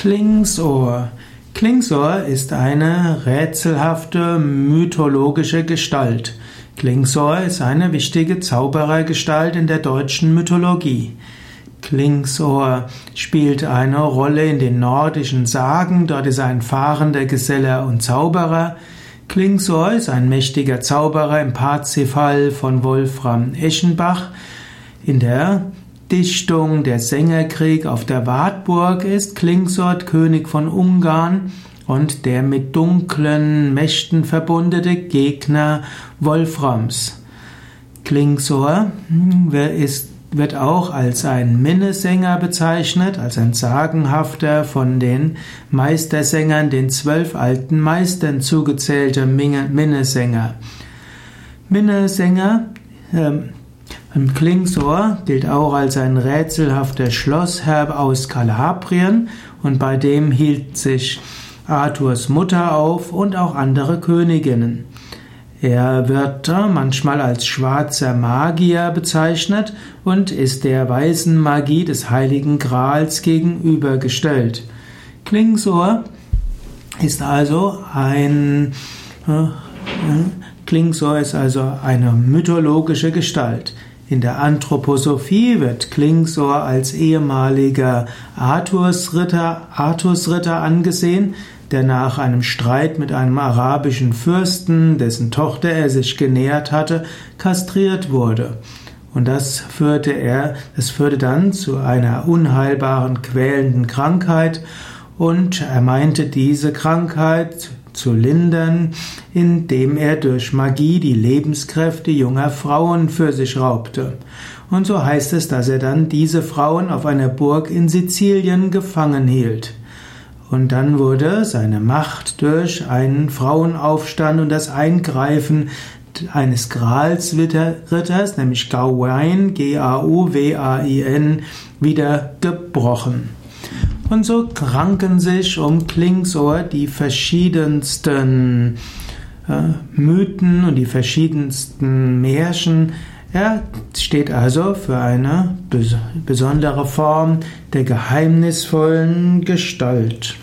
Klingsohr. Klingsohr ist eine rätselhafte mythologische Gestalt. Klingsohr ist eine wichtige Zauberergestalt in der deutschen Mythologie. Klingsohr spielt eine Rolle in den nordischen Sagen. Dort ist er ein fahrender Geselle und Zauberer. Klingsohr ist ein mächtiger Zauberer im Parzifal von Wolfram Eschenbach. In der Dichtung Der Sängerkrieg auf der Wartburg ist Klingsort König von Ungarn und der mit dunklen Mächten verbundene Gegner Wolframs. Klingsor hm, wird auch als ein Minnesänger bezeichnet, als ein sagenhafter von den Meistersängern, den zwölf alten Meistern zugezählter Minnesänger. Minnesänger ähm, ein Klingsor gilt auch als ein rätselhafter Schlossherr aus Kalabrien und bei dem hielt sich Arthurs Mutter auf und auch andere Königinnen. Er wird manchmal als schwarzer Magier bezeichnet und ist der weißen Magie des Heiligen Grals gegenübergestellt. Klingsor ist also ein äh, äh Klingsor ist also eine mythologische Gestalt. In der Anthroposophie wird Klingsor als ehemaliger Arthusritter, Arthusritter angesehen, der nach einem Streit mit einem arabischen Fürsten, dessen Tochter er sich genähert hatte, kastriert wurde. Und das führte er, das führte dann zu einer unheilbaren, quälenden Krankheit und er meinte diese Krankheit zu lindern, indem er durch Magie die Lebenskräfte junger Frauen für sich raubte. Und so heißt es, dass er dann diese Frauen auf einer Burg in Sizilien gefangen hielt. Und dann wurde seine Macht durch einen Frauenaufstand und das Eingreifen eines Gralsritters, nämlich Gawain, G-A-U-W-A-I-N, wieder gebrochen. Und so kranken sich um Klingsohr die verschiedensten äh, Mythen und die verschiedensten Märchen. Er steht also für eine besondere Form der geheimnisvollen Gestalt.